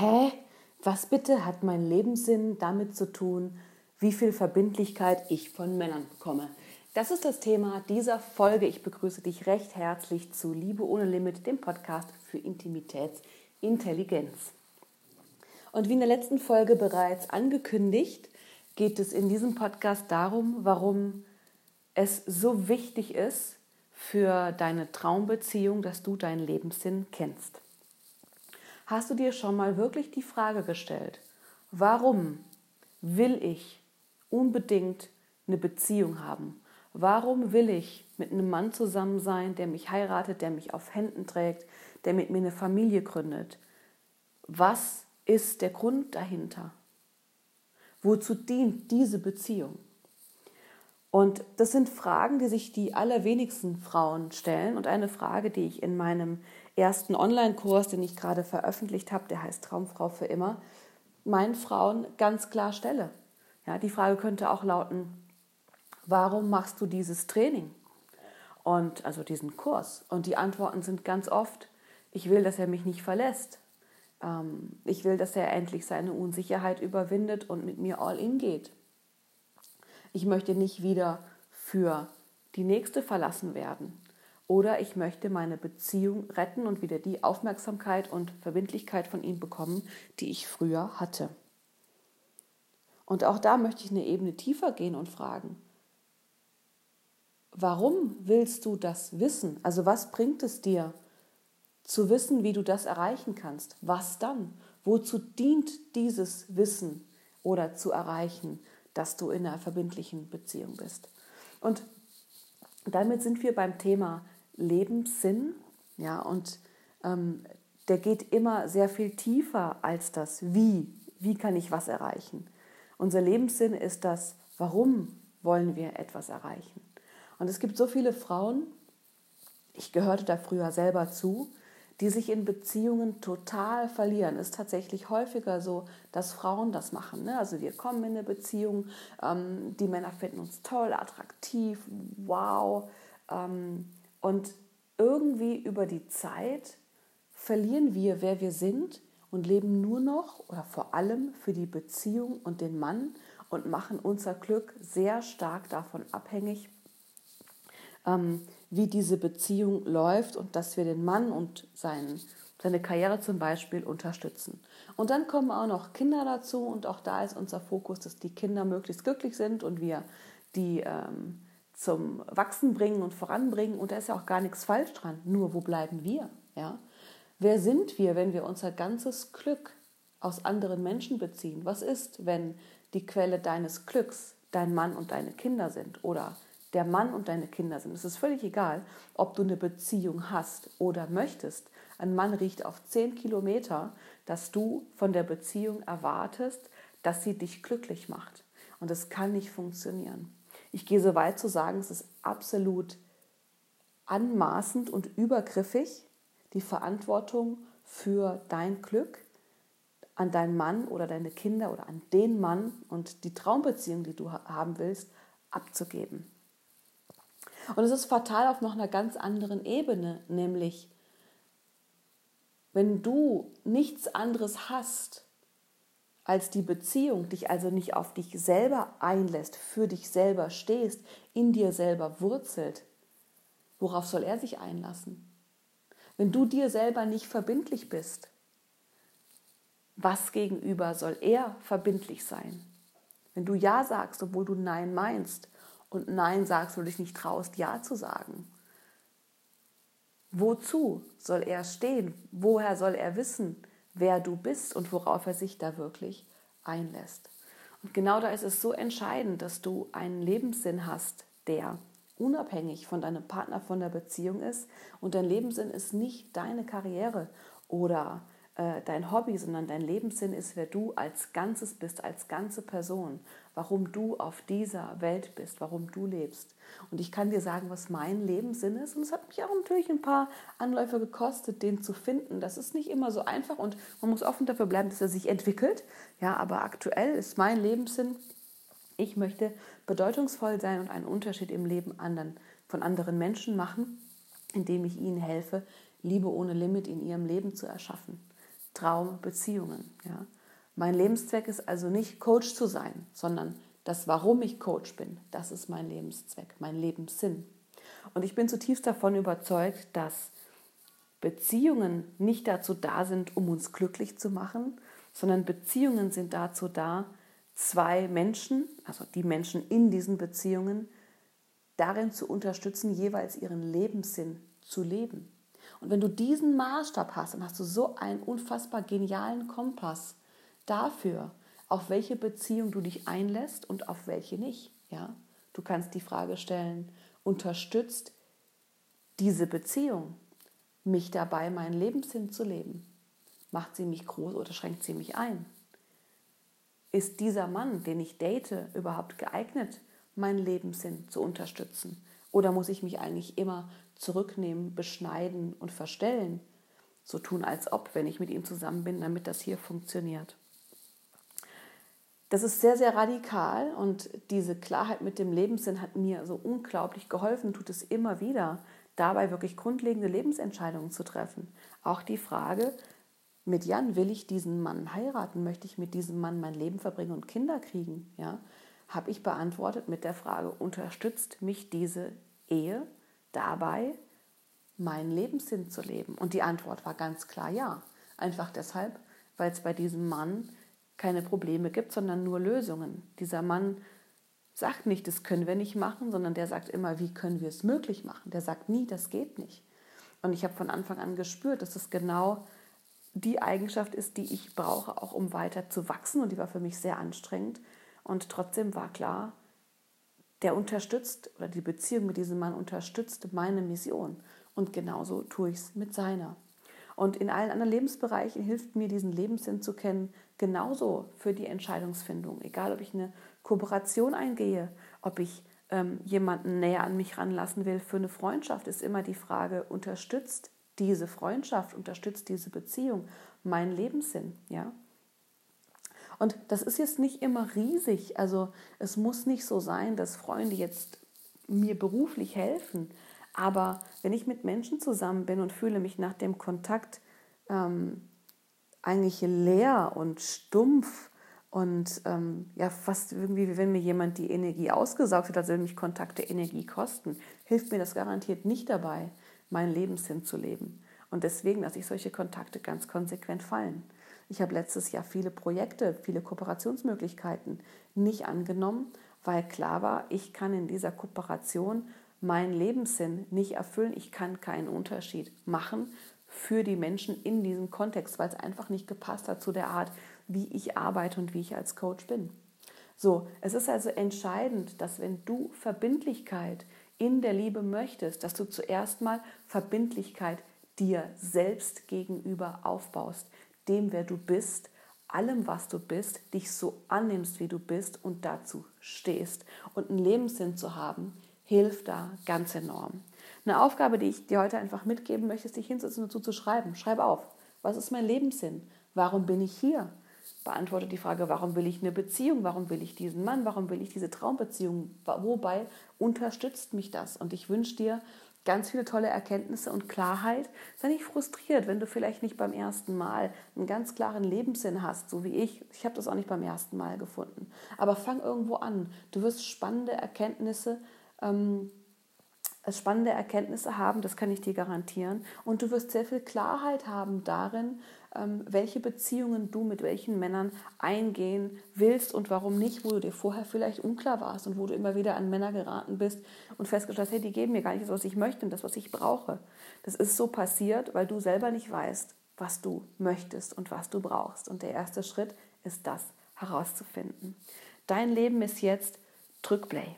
hä, was bitte hat mein Lebenssinn damit zu tun, wie viel Verbindlichkeit ich von Männern bekomme? Das ist das Thema dieser Folge. Ich begrüße dich recht herzlich zu Liebe ohne Limit, dem Podcast für Intimitätsintelligenz. Und wie in der letzten Folge bereits angekündigt, geht es in diesem Podcast darum, warum es so wichtig ist für deine Traumbeziehung, dass du deinen Lebenssinn kennst. Hast du dir schon mal wirklich die Frage gestellt, warum will ich unbedingt eine Beziehung haben? Warum will ich mit einem Mann zusammen sein, der mich heiratet, der mich auf Händen trägt, der mit mir eine Familie gründet? Was ist der Grund dahinter? Wozu dient diese Beziehung? Und das sind Fragen, die sich die allerwenigsten Frauen stellen. Und eine Frage, die ich in meinem ersten Online-Kurs, den ich gerade veröffentlicht habe, der heißt Traumfrau für immer, meinen Frauen ganz klar stelle. Ja, die Frage könnte auch lauten, warum machst du dieses Training? Und also diesen Kurs. Und die Antworten sind ganz oft, ich will, dass er mich nicht verlässt. Ähm, ich will, dass er endlich seine Unsicherheit überwindet und mit mir all in geht. Ich möchte nicht wieder für die nächste verlassen werden. Oder ich möchte meine Beziehung retten und wieder die Aufmerksamkeit und Verbindlichkeit von ihm bekommen, die ich früher hatte. Und auch da möchte ich eine Ebene tiefer gehen und fragen, warum willst du das wissen? Also was bringt es dir, zu wissen, wie du das erreichen kannst. Was dann? Wozu dient dieses Wissen oder zu erreichen, dass du in einer verbindlichen Beziehung bist? Und damit sind wir beim Thema Lebenssinn. Ja, und ähm, der geht immer sehr viel tiefer als das Wie. Wie kann ich was erreichen? Unser Lebenssinn ist das, warum wollen wir etwas erreichen? Und es gibt so viele Frauen, ich gehörte da früher selber zu, die sich in Beziehungen total verlieren. Ist tatsächlich häufiger so, dass Frauen das machen. Ne? Also wir kommen in eine Beziehung, ähm, die Männer finden uns toll, attraktiv, wow. Ähm, und irgendwie über die Zeit verlieren wir, wer wir sind und leben nur noch oder vor allem für die Beziehung und den Mann und machen unser Glück sehr stark davon abhängig, ähm, wie diese Beziehung läuft und dass wir den Mann und seinen, seine Karriere zum Beispiel unterstützen. Und dann kommen auch noch Kinder dazu und auch da ist unser Fokus, dass die Kinder möglichst glücklich sind und wir die ähm, zum Wachsen bringen und voranbringen. Und da ist ja auch gar nichts falsch dran. Nur wo bleiben wir? Ja? Wer sind wir, wenn wir unser ganzes Glück aus anderen Menschen beziehen? Was ist, wenn die Quelle deines Glücks dein Mann und deine Kinder sind oder der Mann und deine Kinder sind. Es ist völlig egal, ob du eine Beziehung hast oder möchtest. Ein Mann riecht auf zehn Kilometer, dass du von der Beziehung erwartest, dass sie dich glücklich macht. Und das kann nicht funktionieren. Ich gehe so weit zu sagen, es ist absolut anmaßend und übergriffig, die Verantwortung für dein Glück an deinen Mann oder deine Kinder oder an den Mann und die Traumbeziehung, die du haben willst, abzugeben. Und es ist fatal auf noch einer ganz anderen Ebene, nämlich wenn du nichts anderes hast als die Beziehung, dich also nicht auf dich selber einlässt, für dich selber stehst, in dir selber wurzelt, worauf soll er sich einlassen? Wenn du dir selber nicht verbindlich bist, was gegenüber soll er verbindlich sein? Wenn du Ja sagst, obwohl du Nein meinst, und Nein sagst, du dich nicht traust, Ja zu sagen. Wozu soll er stehen? Woher soll er wissen, wer du bist und worauf er sich da wirklich einlässt? Und genau da ist es so entscheidend, dass du einen Lebenssinn hast, der unabhängig von deinem Partner, von der Beziehung ist. Und dein Lebenssinn ist nicht deine Karriere oder äh, dein Hobby, sondern dein Lebenssinn ist, wer du als Ganzes bist, als ganze Person, warum du auf dieser Welt bist, warum du lebst. Und ich kann dir sagen, was mein Lebenssinn ist. Und es hat mich auch natürlich ein paar Anläufe gekostet, den zu finden. Das ist nicht immer so einfach und man muss offen dafür bleiben, dass er sich entwickelt. Ja, aber aktuell ist mein Lebenssinn, ich möchte bedeutungsvoll sein und einen Unterschied im Leben anderen, von anderen Menschen machen, indem ich ihnen helfe, Liebe ohne Limit in ihrem Leben zu erschaffen. Traumbeziehungen. Ja? Mein Lebenszweck ist also nicht Coach zu sein, sondern das, warum ich Coach bin, das ist mein Lebenszweck, mein Lebenssinn. Und ich bin zutiefst davon überzeugt, dass Beziehungen nicht dazu da sind, um uns glücklich zu machen, sondern Beziehungen sind dazu da, zwei Menschen, also die Menschen in diesen Beziehungen, darin zu unterstützen, jeweils ihren Lebenssinn zu leben. Und wenn du diesen Maßstab hast, dann hast du so einen unfassbar genialen Kompass dafür, auf welche Beziehung du dich einlässt und auf welche nicht. Ja? Du kannst die Frage stellen, unterstützt diese Beziehung mich dabei, meinen Lebenssinn zu leben? Macht sie mich groß oder schränkt sie mich ein? Ist dieser Mann, den ich date, überhaupt geeignet, meinen Lebenssinn zu unterstützen? Oder muss ich mich eigentlich immer zurücknehmen, beschneiden und verstellen? So tun, als ob, wenn ich mit ihm zusammen bin, damit das hier funktioniert. Das ist sehr, sehr radikal und diese Klarheit mit dem Lebenssinn hat mir so unglaublich geholfen, tut es immer wieder, dabei wirklich grundlegende Lebensentscheidungen zu treffen. Auch die Frage, mit Jan will ich diesen Mann heiraten, möchte ich mit diesem Mann mein Leben verbringen und Kinder kriegen, ja, habe ich beantwortet mit der Frage, unterstützt mich diese Ehe dabei, meinen Lebenssinn zu leben? Und die Antwort war ganz klar ja. Einfach deshalb, weil es bei diesem Mann keine Probleme gibt, sondern nur Lösungen. Dieser Mann sagt nicht, das können wir nicht machen, sondern der sagt immer, wie können wir es möglich machen. Der sagt nie, das geht nicht. Und ich habe von Anfang an gespürt, dass es genau die Eigenschaft ist, die ich brauche, auch um weiter zu wachsen. Und die war für mich sehr anstrengend. Und trotzdem war klar, der unterstützt oder die Beziehung mit diesem Mann unterstützt meine Mission. Und genauso tue ich es mit seiner. Und in allen anderen Lebensbereichen hilft mir, diesen Lebenssinn zu kennen, genauso für die Entscheidungsfindung. Egal, ob ich eine Kooperation eingehe, ob ich ähm, jemanden näher an mich ranlassen will für eine Freundschaft, ist immer die Frage, unterstützt diese Freundschaft, unterstützt diese Beziehung meinen Lebenssinn, ja? Und das ist jetzt nicht immer riesig. Also es muss nicht so sein, dass Freunde jetzt mir beruflich helfen. Aber wenn ich mit Menschen zusammen bin und fühle mich nach dem Kontakt ähm, eigentlich leer und stumpf und ähm, ja, fast irgendwie, wie wenn mir jemand die Energie ausgesaugt hat, also wenn mich Kontakte Energie kosten, hilft mir das garantiert nicht dabei, meinen Lebenssinn zu leben. Und deswegen lasse ich solche Kontakte ganz konsequent fallen. Ich habe letztes Jahr viele Projekte, viele Kooperationsmöglichkeiten nicht angenommen, weil klar war, ich kann in dieser Kooperation meinen Lebenssinn nicht erfüllen. Ich kann keinen Unterschied machen für die Menschen in diesem Kontext, weil es einfach nicht gepasst hat zu der Art, wie ich arbeite und wie ich als Coach bin. So, es ist also entscheidend, dass wenn du Verbindlichkeit in der Liebe möchtest, dass du zuerst mal Verbindlichkeit dir selbst gegenüber aufbaust, dem, wer du bist, allem, was du bist, dich so annimmst, wie du bist und dazu stehst. Und einen Lebenssinn zu haben, hilft da ganz enorm. Eine Aufgabe, die ich dir heute einfach mitgeben möchte, ist, dich hinzusetzen und dazu zu schreiben. Schreib auf. Was ist mein Lebenssinn? Warum bin ich hier? Beantworte die Frage, warum will ich eine Beziehung? Warum will ich diesen Mann? Warum will ich diese Traumbeziehung? Wobei unterstützt mich das? Und ich wünsche dir ganz viele tolle Erkenntnisse und Klarheit. Sei nicht frustriert, wenn du vielleicht nicht beim ersten Mal einen ganz klaren Lebenssinn hast, so wie ich. Ich habe das auch nicht beim ersten Mal gefunden. Aber fang irgendwo an. Du wirst spannende Erkenntnisse ähm, spannende Erkenntnisse haben, das kann ich dir garantieren. Und du wirst sehr viel Klarheit haben darin, welche Beziehungen du mit welchen Männern eingehen willst und warum nicht, wo du dir vorher vielleicht unklar warst und wo du immer wieder an Männer geraten bist und festgestellt hast, hey, die geben mir gar nicht das, was ich möchte und das, was ich brauche. Das ist so passiert, weil du selber nicht weißt, was du möchtest und was du brauchst. Und der erste Schritt ist das herauszufinden. Dein Leben ist jetzt Drück Play.